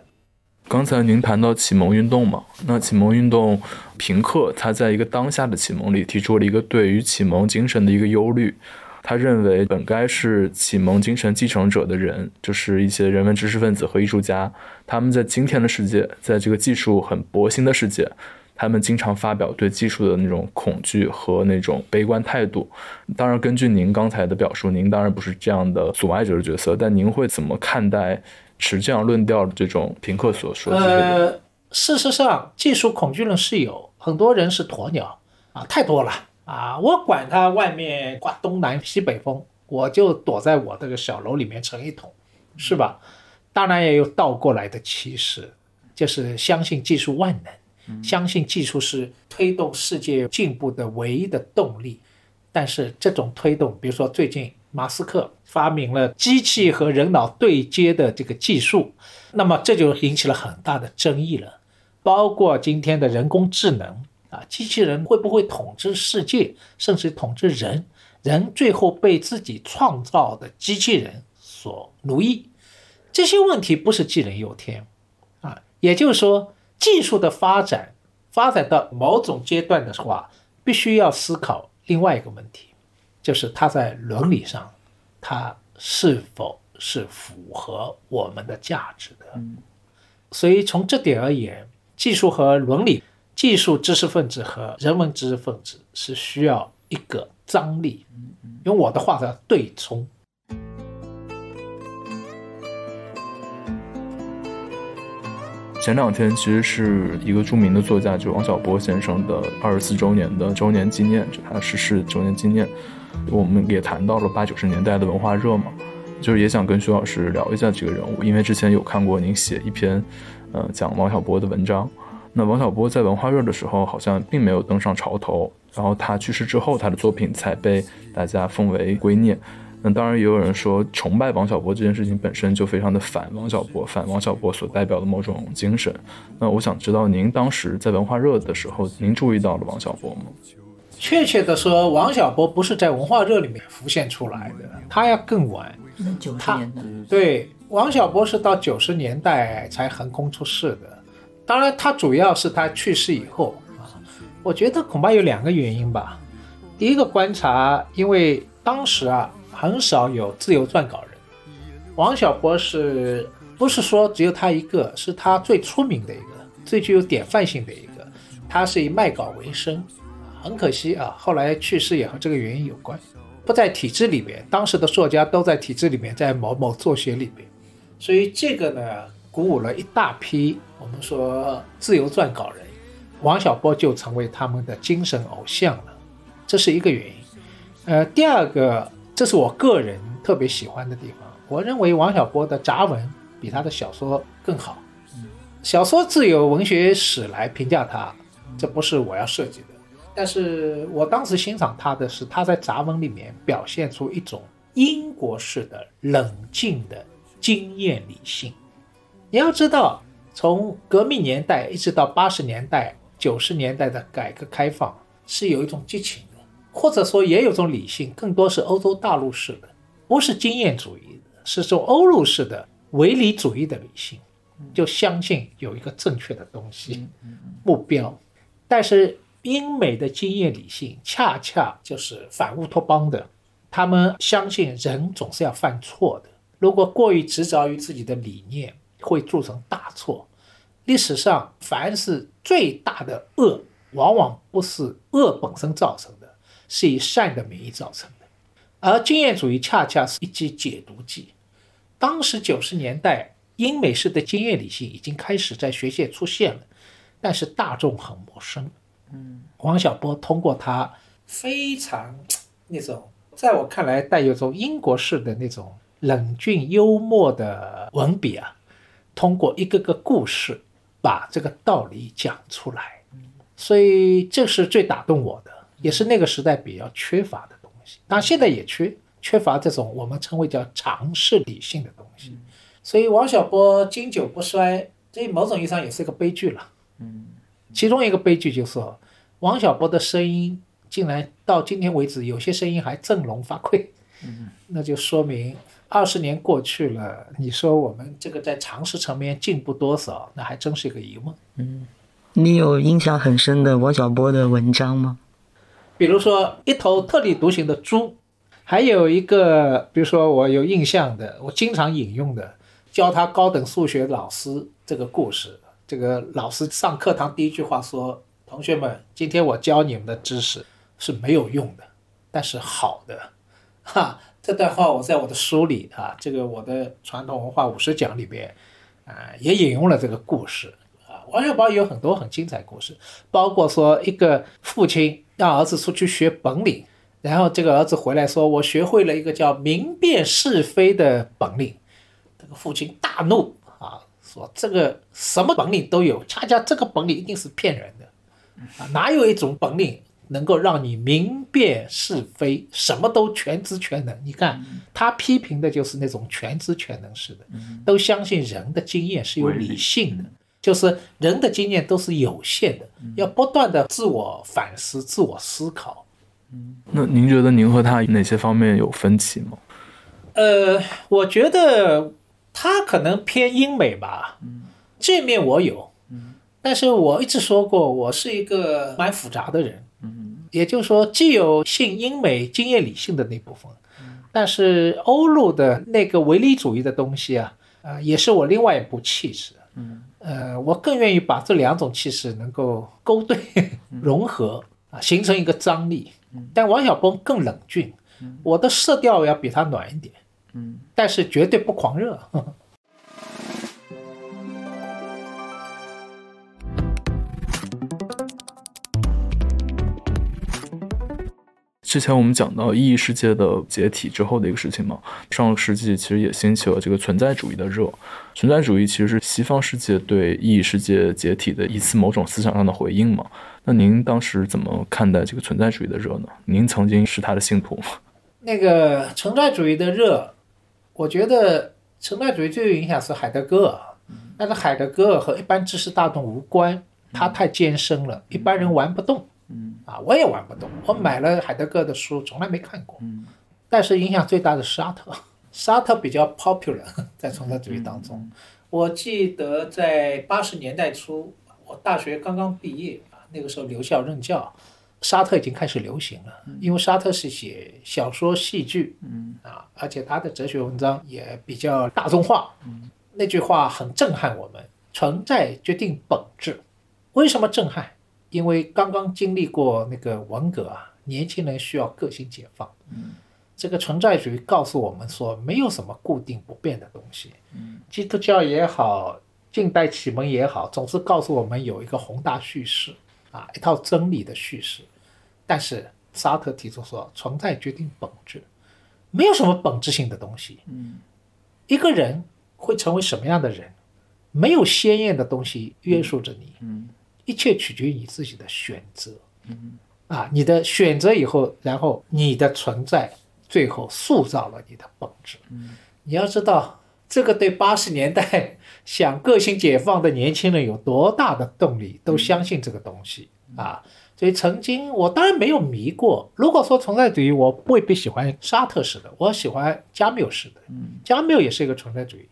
刚才您谈到启蒙运动嘛，那启蒙运动，平克他在一个当下的启蒙里提出了一个对于启蒙精神的一个忧虑，他认为本该是启蒙精神继承者的人，就是一些人文知识分子和艺术家，他们在今天的世界，在这个技术很博新的世界。他们经常发表对技术的那种恐惧和那种悲观态度。当然，根据您刚才的表述，您当然不是这样的阻碍者的角色。但您会怎么看待持这样论调的这种平克所说的？呃，事实上，技术恐惧论是有很多人是鸵鸟啊，太多了啊！我管他外面刮东南西北风，我就躲在我这个小楼里面成一统，是吧？当然也有倒过来的歧视，就是相信技术万能。相信技术是推动世界进步的唯一的动力，但是这种推动，比如说最近马斯克发明了机器和人脑对接的这个技术，那么这就引起了很大的争议了。包括今天的人工智能啊，机器人会不会统治世界，甚至统治人？人最后被自己创造的机器人所奴役，这些问题不是杞人忧天啊。也就是说，技术的发展发展到某种阶段的话，必须要思考另外一个问题，就是它在伦理上，它是否是符合我们的价值的。所以从这点而言，技术和伦理，技术知识分子和人文知识分子是需要一个。张力，用我的话叫对冲。前两天其实是一个著名的作家，就王小波先生的二十四周年的周年纪念，就他逝世周年纪念。我们也谈到了八九十年代的文化热嘛，就是也想跟徐老师聊一下这个人物，因为之前有看过您写一篇，呃，讲王小波的文章。那王小波在文化热的时候，好像并没有登上潮头。然后他去世之后，他的作品才被大家奉为圭臬。那当然也有人说，崇拜王小波这件事情本身就非常的反王小波，反王小波所代表的某种精神。那我想知道，您当时在文化热的时候，您注意到了王小波吗？确切的说，王小波不是在文化热里面浮现出来的，他要更晚。九十年代。对，王小波是到九十年代才横空出世的。当然，他主要是他去世以后。我觉得恐怕有两个原因吧。第一个观察，因为当时啊很少有自由撰稿人，王小波是不是说只有他一个？是他最出名的一个，最具有典范性的一个。他是以卖稿为生，很可惜啊，后来去世也和这个原因有关，不在体制里面。当时的作家都在体制里面，在某某作协里面，所以这个呢鼓舞了一大批我们说自由撰稿人。王小波就成为他们的精神偶像了，这是一个原因。呃，第二个，这是我个人特别喜欢的地方。我认为王小波的杂文比他的小说更好。小说自有文学史来评价他，这不是我要设计的。但是我当时欣赏他的是他在杂文里面表现出一种英国式的冷静的经验理性。你要知道，从革命年代一直到八十年代。九十年代的改革开放是有一种激情的，或者说也有种理性，更多是欧洲大陆式的，不是经验主义的，是种欧陆式的唯理主义的理性，就相信有一个正确的东西目标。但是英美的经验理性恰恰就是反乌托邦的，他们相信人总是要犯错的，如果过于执着于自己的理念，会铸成大错。历史上，凡是最大的恶，往往不是恶本身造成的，是以善的名义造成的。而经验主义恰恰是一剂解毒剂。当时九十年代，英美式的经验理性已经开始在学界出现了，但是大众很陌生。嗯，王小波通过他非常那种，在我看来带有种英国式的那种冷峻幽默的文笔啊，通过一个个故事。把这个道理讲出来，所以这是最打动我的，也是那个时代比较缺乏的东西。当然现在也缺，缺乏这种我们称为叫常识理性的东西。所以王小波经久不衰，这某种意义上也是一个悲剧了。嗯，其中一个悲剧就是，王小波的声音竟然到今天为止，有些声音还振聋发聩。嗯，那就说明。二十年过去了，你说我们这个在常识层面进步多少？那还真是一个疑问。嗯，你有印象很深的王小波的文章吗？比如说一头特立独行的猪，还有一个，比如说我有印象的，我经常引用的，教他高等数学老师这个故事。这个老师上课堂第一句话说：“同学们，今天我教你们的知识是没有用的，但是好的。”哈。这段话我在我的书里啊，这个我的传统文化五十讲里边，啊，也引用了这个故事啊。王小宝有很多很精彩故事，包括说一个父亲让儿子出去学本领，然后这个儿子回来说：“我学会了一个叫明辨是非的本领。”这个父亲大怒，说：“这个什么本领都有，恰恰这个本领一定是骗人的啊！哪有一种本领能够让你明辨是非，什么都全知全能。你看他批评的就是那种全知全能式的，都相信人的经验是有理性的，就是人的经验都是有限的，要不断的自我反思、自我思考。那您觉得您和他哪些方面有分歧吗？呃，我觉得他可能偏英美吧，这面我有，但是我一直说过，我是一个蛮复杂的人，也就是说，既有信英美经验理性的那部分，但是欧陆的那个唯利主义的东西啊，啊，也是我另外一部气质，呃，我更愿意把这两种气势能够勾兑融合啊，形成一个张力。但王小波更冷峻，我的色调要比他暖一点。嗯，但是绝对不狂热。之前我们讲到意义世界的解体之后的一个事情嘛，上个世纪其实也兴起了这个存在主义的热。存在主义其实是西方世界对意义世界解体的一次某种思想上的回应嘛。那您当时怎么看待这个存在主义的热呢？您曾经是他的信徒吗？那个存在主义的热。我觉得存在主义最有影响是海德格尔，但是海德格尔和一般知识大众无关，他太艰深了，一般人玩不动。嗯，啊，我也玩不动。我买了海德格尔的书，从来没看过。嗯，但是影响最大的是沙特，沙特比较 popular 在存在主义当中。我记得在八十年代初，我大学刚刚毕业啊，那个时候留校任教。沙特已经开始流行了，因为沙特是写小说、戏剧，嗯啊，而且他的哲学文章也比较大众化。嗯，那句话很震撼我们：存在决定本质。为什么震撼？因为刚刚经历过那个文革啊，年轻人需要个性解放。嗯，这个存在主义告诉我们说，没有什么固定不变的东西。嗯，基督教也好，近代启蒙也好，总是告诉我们有一个宏大叙事啊，一套真理的叙事。但是沙特提出说，存在决定本质，没有什么本质性的东西。嗯，一个人会成为什么样的人，没有鲜艳的东西约束着你。嗯，一切取决于你自己的选择。嗯，啊，你的选择以后，然后你的存在最后塑造了你的本质。嗯，你要知道，这个对八十年代想个性解放的年轻人有多大的动力，都相信这个东西啊。所以曾经我当然没有迷过。如果说存在主义，我未必喜欢沙特式的，我喜欢加缪式的。嗯，加缪也是一个存在主义，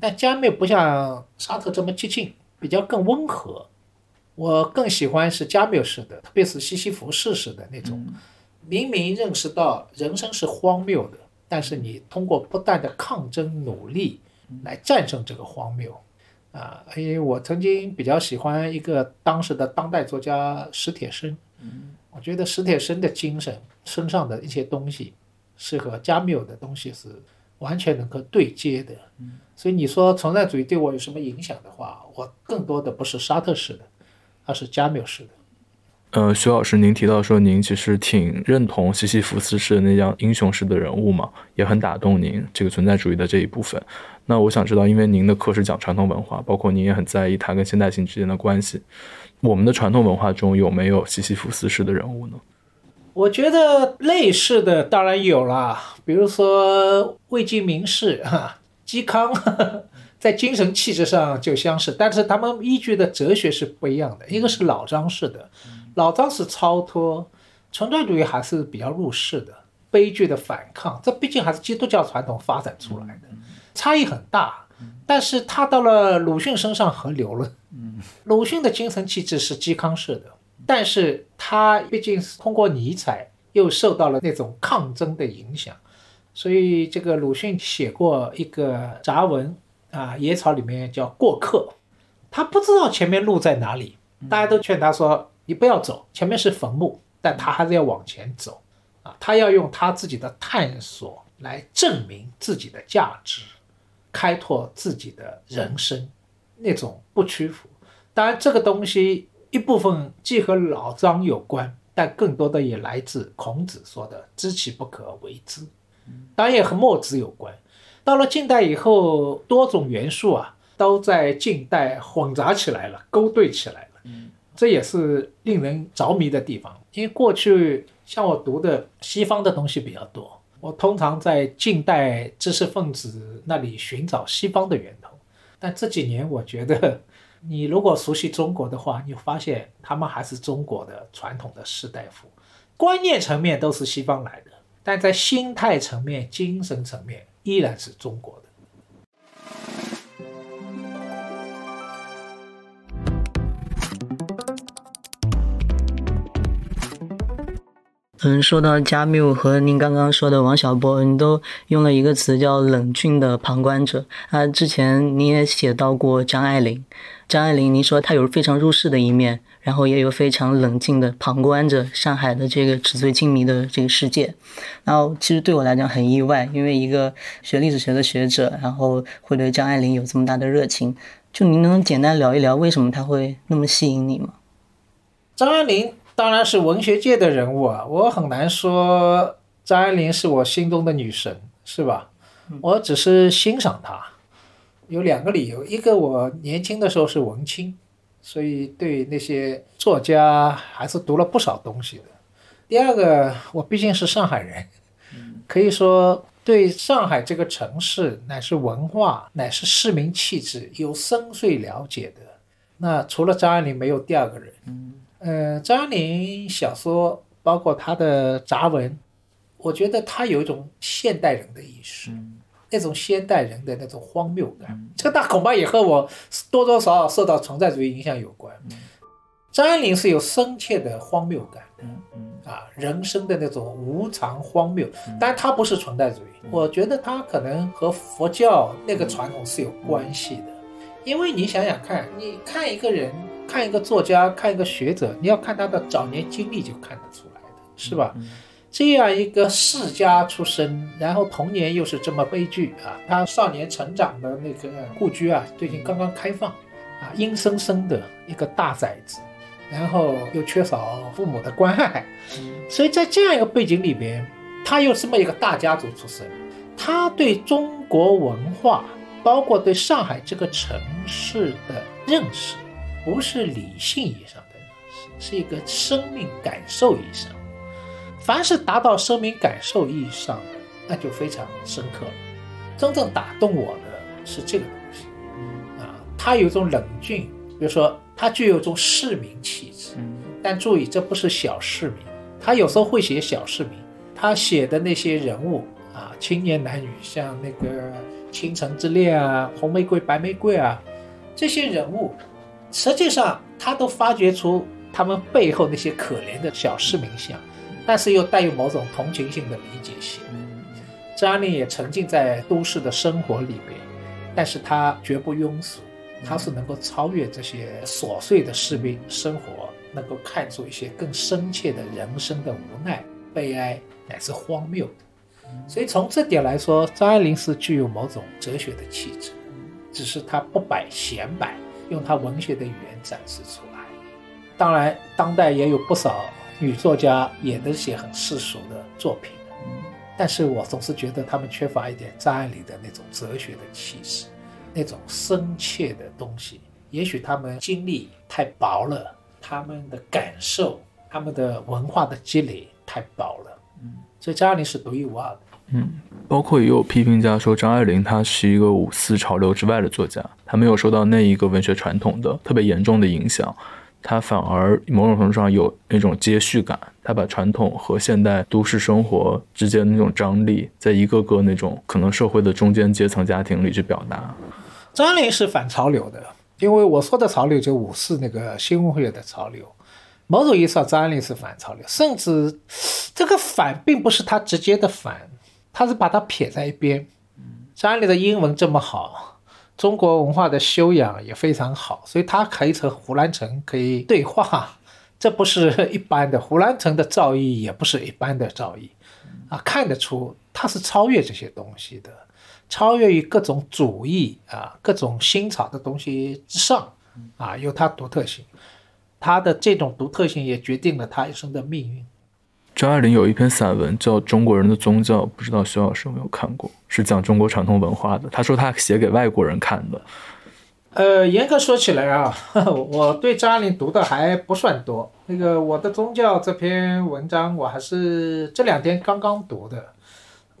但加缪不像沙特这么激进，比较更温和。我更喜欢是加缪式的，特别是西西弗式式的那种，明明认识到人生是荒谬的，但是你通过不断的抗争努力来战胜这个荒谬。啊，因为我曾经比较喜欢一个当时的当代作家史铁生，嗯，我觉得史铁生的精神身上的一些东西，是和加缪的东西是完全能够对接的，嗯，所以你说存在主义对我有什么影响的话，我更多的不是沙特式的，而是加缪式的。呃，徐老师，您提到说您其实挺认同西西弗斯式的那样英雄式的人物嘛，也很打动您这个存在主义的这一部分。那我想知道，因为您的课是讲传统文化，包括您也很在意它跟现代性之间的关系，我们的传统文化中有没有西西弗斯式的人物呢？我觉得类似的当然有啦，比如说魏晋名士哈嵇康。在精神气质上就相似，但是他们依据的哲学是不一样的。一个是老张式的，老张是超脱，存在主义还是比较入世的，悲剧的反抗。这毕竟还是基督教传统发展出来的，差异很大。但是他到了鲁迅身上合流了。鲁迅的精神气质是嵇康式的，但是他毕竟是通过尼采又受到了那种抗争的影响，所以这个鲁迅写过一个杂文。啊，野草里面叫过客，他不知道前面路在哪里，大家都劝他说：“你不要走，前面是坟墓。”但他还是要往前走，啊，他要用他自己的探索来证明自己的价值，开拓自己的人生，那种不屈服。当然，这个东西一部分既和老张有关，但更多的也来自孔子说的“知其不可为之”，当然也和墨子有关。到了近代以后，多种元素啊都在近代混杂起来了，勾兑起来。这也是令人着迷的地方。因为过去像我读的西方的东西比较多，我通常在近代知识分子那里寻找西方的源头。但这几年，我觉得你如果熟悉中国的话，你发现他们还是中国的传统的士大夫，观念层面都是西方来的，但在心态层面、精神层面依然是中国的。嗯，说到加缪和您刚刚说的王小波，你都用了一个词叫“冷峻的旁观者”。啊，之前你也写到过张爱玲，张爱玲，您说她有非常入世的一面，然后也有非常冷静的旁观着上海的这个纸醉金迷的这个世界。然后，其实对我来讲很意外，因为一个学历史学的学者，然后会对张爱玲有这么大的热情。就您能简单聊一聊为什么她会那么吸引你吗？张爱玲。当然是文学界的人物啊，我很难说张爱玲是我心中的女神，是吧？我只是欣赏她，有两个理由：一个我年轻的时候是文青，所以对那些作家还是读了不少东西的；第二个，我毕竟是上海人，可以说对上海这个城市乃是文化乃是市民气质有深邃了解的。那除了张爱玲，没有第二个人。呃，张爱玲小说包括她的杂文，我觉得她有一种现代人的意识，那种现代人的那种荒谬感。这个大恐怕也和我多多少少受到存在主义影响有关。张爱玲是有深切的荒谬感的，啊，人生的那种无常荒谬。但她不是存在主义，我觉得她可能和佛教那个传统是有关系的。因为你想想看，你看一个人。看一个作家，看一个学者，你要看他的早年经历就看得出来的，是吧？这样一个世家出身，然后童年又是这么悲剧啊！他少年成长的那个故居啊，最近刚刚开放，啊，阴森森的一个大宅子，然后又缺少父母的关爱，所以在这样一个背景里边，他又这么一个大家族出身，他对中国文化，包括对上海这个城市的认识。不是理性意义上的认识，是一个生命感受意义上。凡是达到生命感受意义上的，那就非常深刻了。真正打动我的是这个东西啊，他有一种冷峻，比如说他具有一种市民气质。但注意，这不是小市民，他有时候会写小市民。他写的那些人物啊，青年男女，像那个《倾城之恋》啊，《红玫瑰》《白玫瑰》啊，这些人物。实际上，他都发掘出他们背后那些可怜的小市民相，但是又带有某种同情性的理解性。张爱玲也沉浸在都市的生活里边，但是他绝不庸俗，他是能够超越这些琐碎的士兵生活，能够看出一些更深切的人生的无奈、悲哀乃至荒谬的。所以从这点来说，张爱玲是具有某种哲学的气质，只是她不摆显摆。用他文学的语言展示出来。当然，当代也有不少女作家也都写很世俗的作品，但是我总是觉得他们缺乏一点张爱玲的那种哲学的气势，那种深切的东西。也许他们经历太薄了，他们的感受，他们的文化的积累太薄了。所以张爱玲是独一无二的。嗯，包括也有批评家说张爱玲她是一个五四潮流之外的作家，她没有受到那一个文学传统的特别严重的影响，她反而某种程度上有那种接续感，她把传统和现代都市生活之间的那种张力，在一个个那种可能社会的中间阶层家庭里去表达。张爱玲是反潮流的，因为我说的潮流就五四那个新文学的潮流，某种意义上张爱玲是反潮流，甚至这个反并不是她直接的反。他是把它撇在一边。张爱玲的英文这么好，中国文化的修养也非常好，所以他可以和胡兰成可以对话，这不是一般的。胡兰成的造诣也不是一般的造诣，啊，看得出他是超越这些东西的，超越于各种主义啊、各种新潮的东西之上，啊，有他独特性。他的这种独特性也决定了他一生的命运。张爱玲有一篇散文叫《中国人的宗教》，不知道徐老师有没有看过？是讲中国传统文化的。他说他写给外国人看的。呃，严格说起来啊，我对张爱玲读的还不算多。那个《我的宗教》这篇文章，我还是这两天刚刚读的。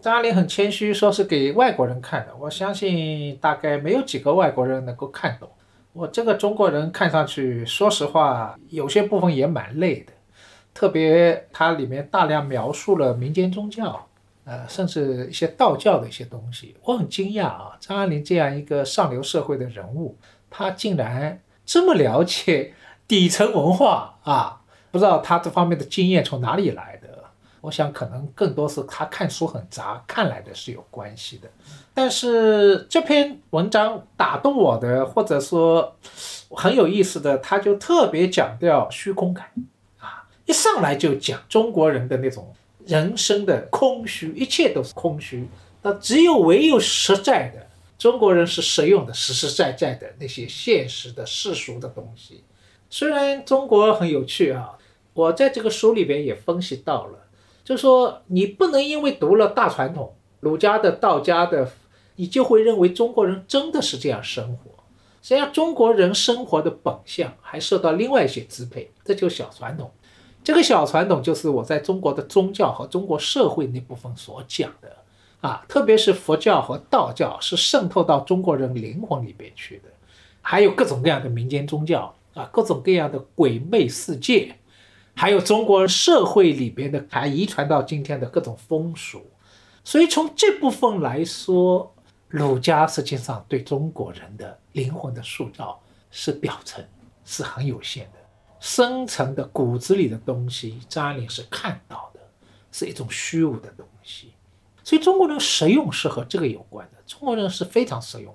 张爱玲很谦虚，说是给外国人看的。我相信大概没有几个外国人能够看懂。我这个中国人看上去，说实话，有些部分也蛮累的。特别它里面大量描述了民间宗教。呃，甚至一些道教的一些东西，我很惊讶啊！张爱玲这样一个上流社会的人物，她竟然这么了解底层文化啊！不知道她这方面的经验从哪里来的？我想可能更多是她看书很杂，看来的是有关系的。但是这篇文章打动我的，或者说很有意思的，他就特别强调虚空感，一上来就讲中国人的那种。人生的空虚，一切都是空虚。那只有唯有实在的中国人是实用的、实实在在的那些现实的世俗的东西。虽然中国很有趣啊，我在这个书里边也分析到了，就说你不能因为读了大传统、儒家的、道家的，你就会认为中国人真的是这样生活。实际上，中国人生活的本相还受到另外一些支配，这就是小传统。这个小传统就是我在中国的宗教和中国社会那部分所讲的啊，特别是佛教和道教是渗透到中国人灵魂里边去的，还有各种各样的民间宗教啊，各种各样的鬼魅世界，还有中国社会里边的还遗传到今天的各种风俗，所以从这部分来说，儒家实际上对中国人的灵魂的塑造是表层，是很有限的。深层的骨子里的东西，张爱玲是看到的，是一种虚无的东西。所以中国人实用是和这个有关的。中国人是非常实用。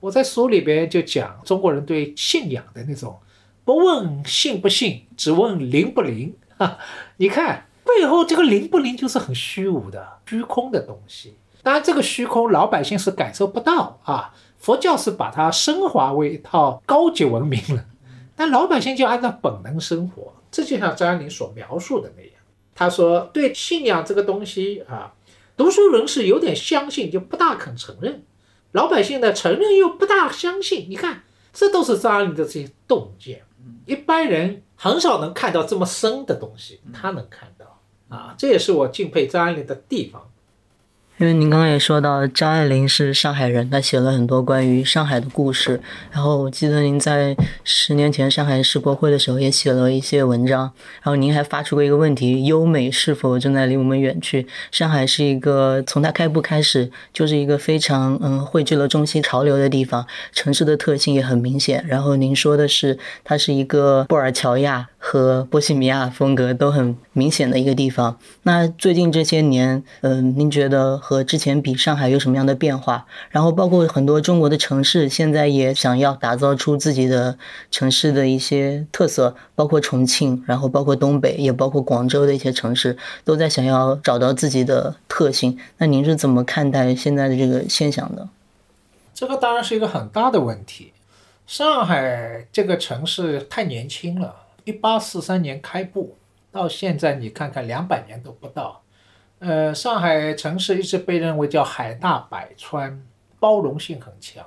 我在书里边就讲中国人对信仰的那种，不问信不信，只问灵不灵。哈，你看背后这个灵不灵，就是很虚无的、虚空的东西。当然，这个虚空老百姓是感受不到啊。佛教是把它升华为一套高级文明了。但老百姓就按照本能生活，这就像张爱玲所描述的那样。他说：“对信仰这个东西啊，读书人是有点相信，就不大肯承认；老百姓呢，承认又不大相信。你看，这都是张爱玲的这些洞见。一般人很少能看到这么深的东西，他能看到啊，这也是我敬佩张爱玲的地方。”因为您刚刚也说到张爱玲是上海人，她写了很多关于上海的故事。然后我记得您在十年前上海世博会的时候也写了一些文章。然后您还发出过一个问题：优美是否正在离我们远去？上海是一个从它开埠开始就是一个非常嗯汇聚了中西潮流的地方，城市的特性也很明显。然后您说的是它是一个布尔乔亚。和波西米亚风格都很明显的一个地方。那最近这些年，嗯，您觉得和之前比，上海有什么样的变化？然后包括很多中国的城市，现在也想要打造出自己的城市的一些特色，包括重庆，然后包括东北，也包括广州的一些城市，都在想要找到自己的特性。那您是怎么看待现在的这个现象的？这个当然是一个很大的问题。上海这个城市太年轻了。一八四三年开埠，到现在你看看两百年都不到。呃，上海城市一直被认为叫海纳百川，包容性很强。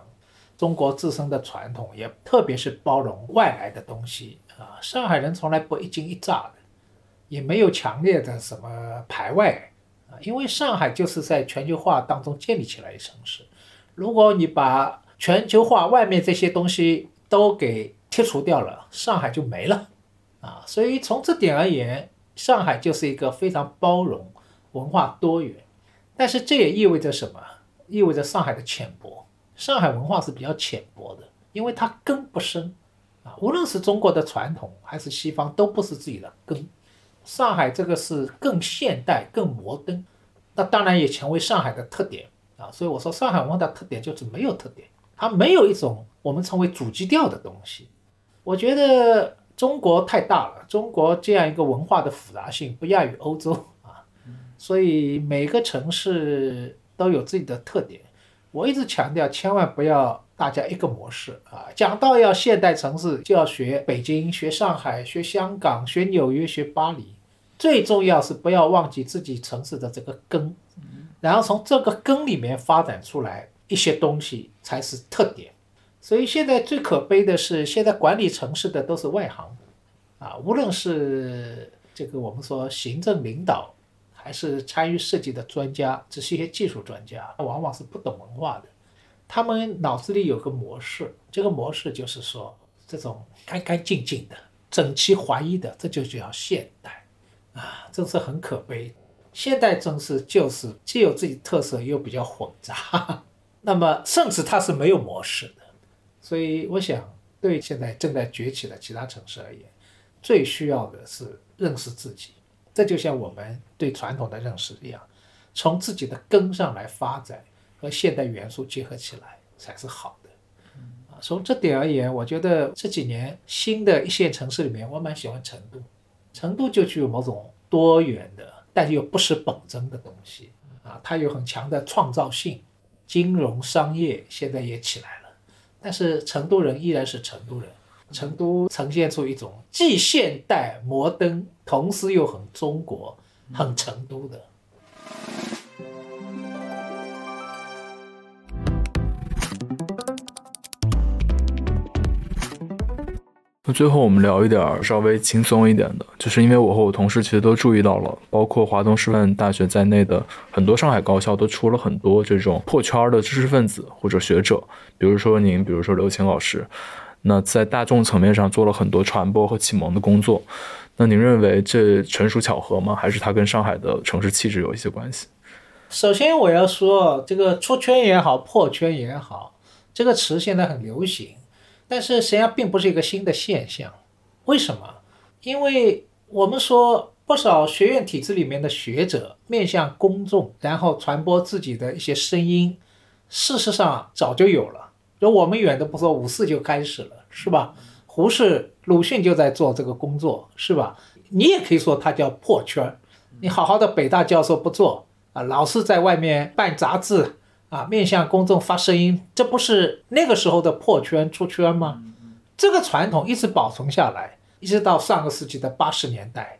中国自身的传统也特别是包容外来的东西啊。上海人从来不一惊一乍的，也没有强烈的什么排外啊。因为上海就是在全球化当中建立起来的城市。如果你把全球化外面这些东西都给剔除掉了，上海就没了。啊，所以从这点而言，上海就是一个非常包容、文化多元。但是这也意味着什么？意味着上海的浅薄。上海文化是比较浅薄的，因为它根不深。啊，无论是中国的传统还是西方，都不是自己的根。上海这个是更现代、更摩登，那当然也成为上海的特点。啊，所以我说上海文化的特点就是没有特点，它没有一种我们称为主基调的东西。我觉得。中国太大了，中国这样一个文化的复杂性不亚于欧洲，所以每个城市都有自己的特点。我一直强调，千万不要大家一个模式啊。讲到要现代城市，就要学北京、学上海、学香港、学纽约、学巴黎。最重要是不要忘记自己城市的这个根，然后从这个根里面发展出来一些东西才是特点。所以现在最可悲的是，现在管理城市的都是外行，啊，无论是这个我们说行政领导，还是参与设计的专家，只是一些技术专家，往往是不懂文化的。他们脑子里有个模式，这个模式就是说，这种干干净净的、整齐划一的，这就叫现代，啊，真是很可悲。现代正是就是既有自己特色，又比较混杂，那么甚至它是没有模式的。所以我想，对现在正在崛起的其他城市而言，最需要的是认识自己。这就像我们对传统的认识一样，从自己的根上来发展。和现代元素结合起来才是好的，啊，从这点而言，我觉得这几年新的一线城市里面，我蛮喜欢成都。成都就具有某种多元的，但又不失本真的东西，啊，它有很强的创造性，金融商业现在也起来了，但是成都人依然是成都人，成都呈现出一种既现代摩登，同时又很中国、很成都的。那最后我们聊一点稍微轻松一点的，就是因为我和我同事其实都注意到了，包括华东师范大学在内的很多上海高校都出了很多这种破圈的知识分子或者学者，比如说您，比如说刘擎老师，那在大众层面上做了很多传播和启蒙的工作。那您认为这纯属巧合吗？还是它跟上海的城市气质有一些关系？首先我要说，这个出圈也好，破圈也好，这个词现在很流行。但是实际上并不是一个新的现象，为什么？因为我们说不少学院体制里面的学者面向公众，然后传播自己的一些声音，事实上早就有了。就我们远的不说，五四就开始了，是吧？胡适、鲁迅就在做这个工作，是吧？你也可以说他叫破圈。你好好的北大教授不做啊，老是在外面办杂志。啊，面向公众发声音，这不是那个时候的破圈出圈吗？这个传统一直保存下来，一直到上个世纪的八十年代。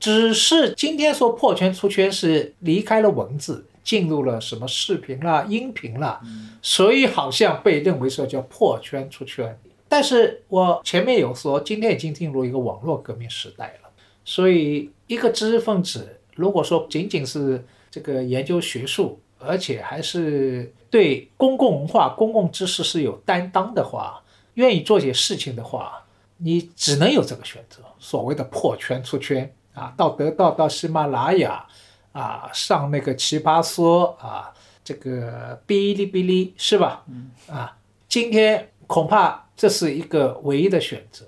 只是今天说破圈出圈是离开了文字，进入了什么视频啦、音频啦，所以好像被认为说叫破圈出圈。但是我前面有说，今天已经进入一个网络革命时代了，所以一个知识分子如果说仅仅是这个研究学术，而且还是对公共文化、公共知识是有担当的话，愿意做些事情的话，你只能有这个选择。所谓的破圈出圈啊，到得到到喜马拉雅啊，上那个奇葩说啊，这个哔哩哔哩是吧？啊，今天恐怕这是一个唯一的选择。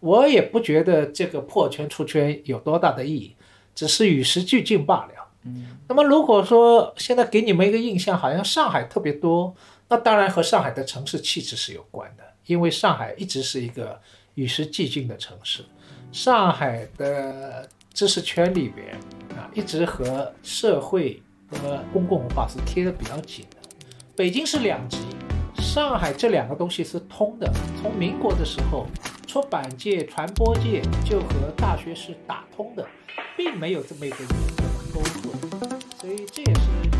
我也不觉得这个破圈出圈有多大的意义，只是与时俱进罢了。那么如果说现在给你们一个印象，好像上海特别多，那当然和上海的城市气质是有关的，因为上海一直是一个与时俱进的城市。上海的知识圈里边啊，一直和社会和公共文化是贴的比较紧的。北京是两极，上海这两个东西是通的。从民国的时候，出版界、传播界就和大学是打通的，并没有这么一个严格的。所以这也是。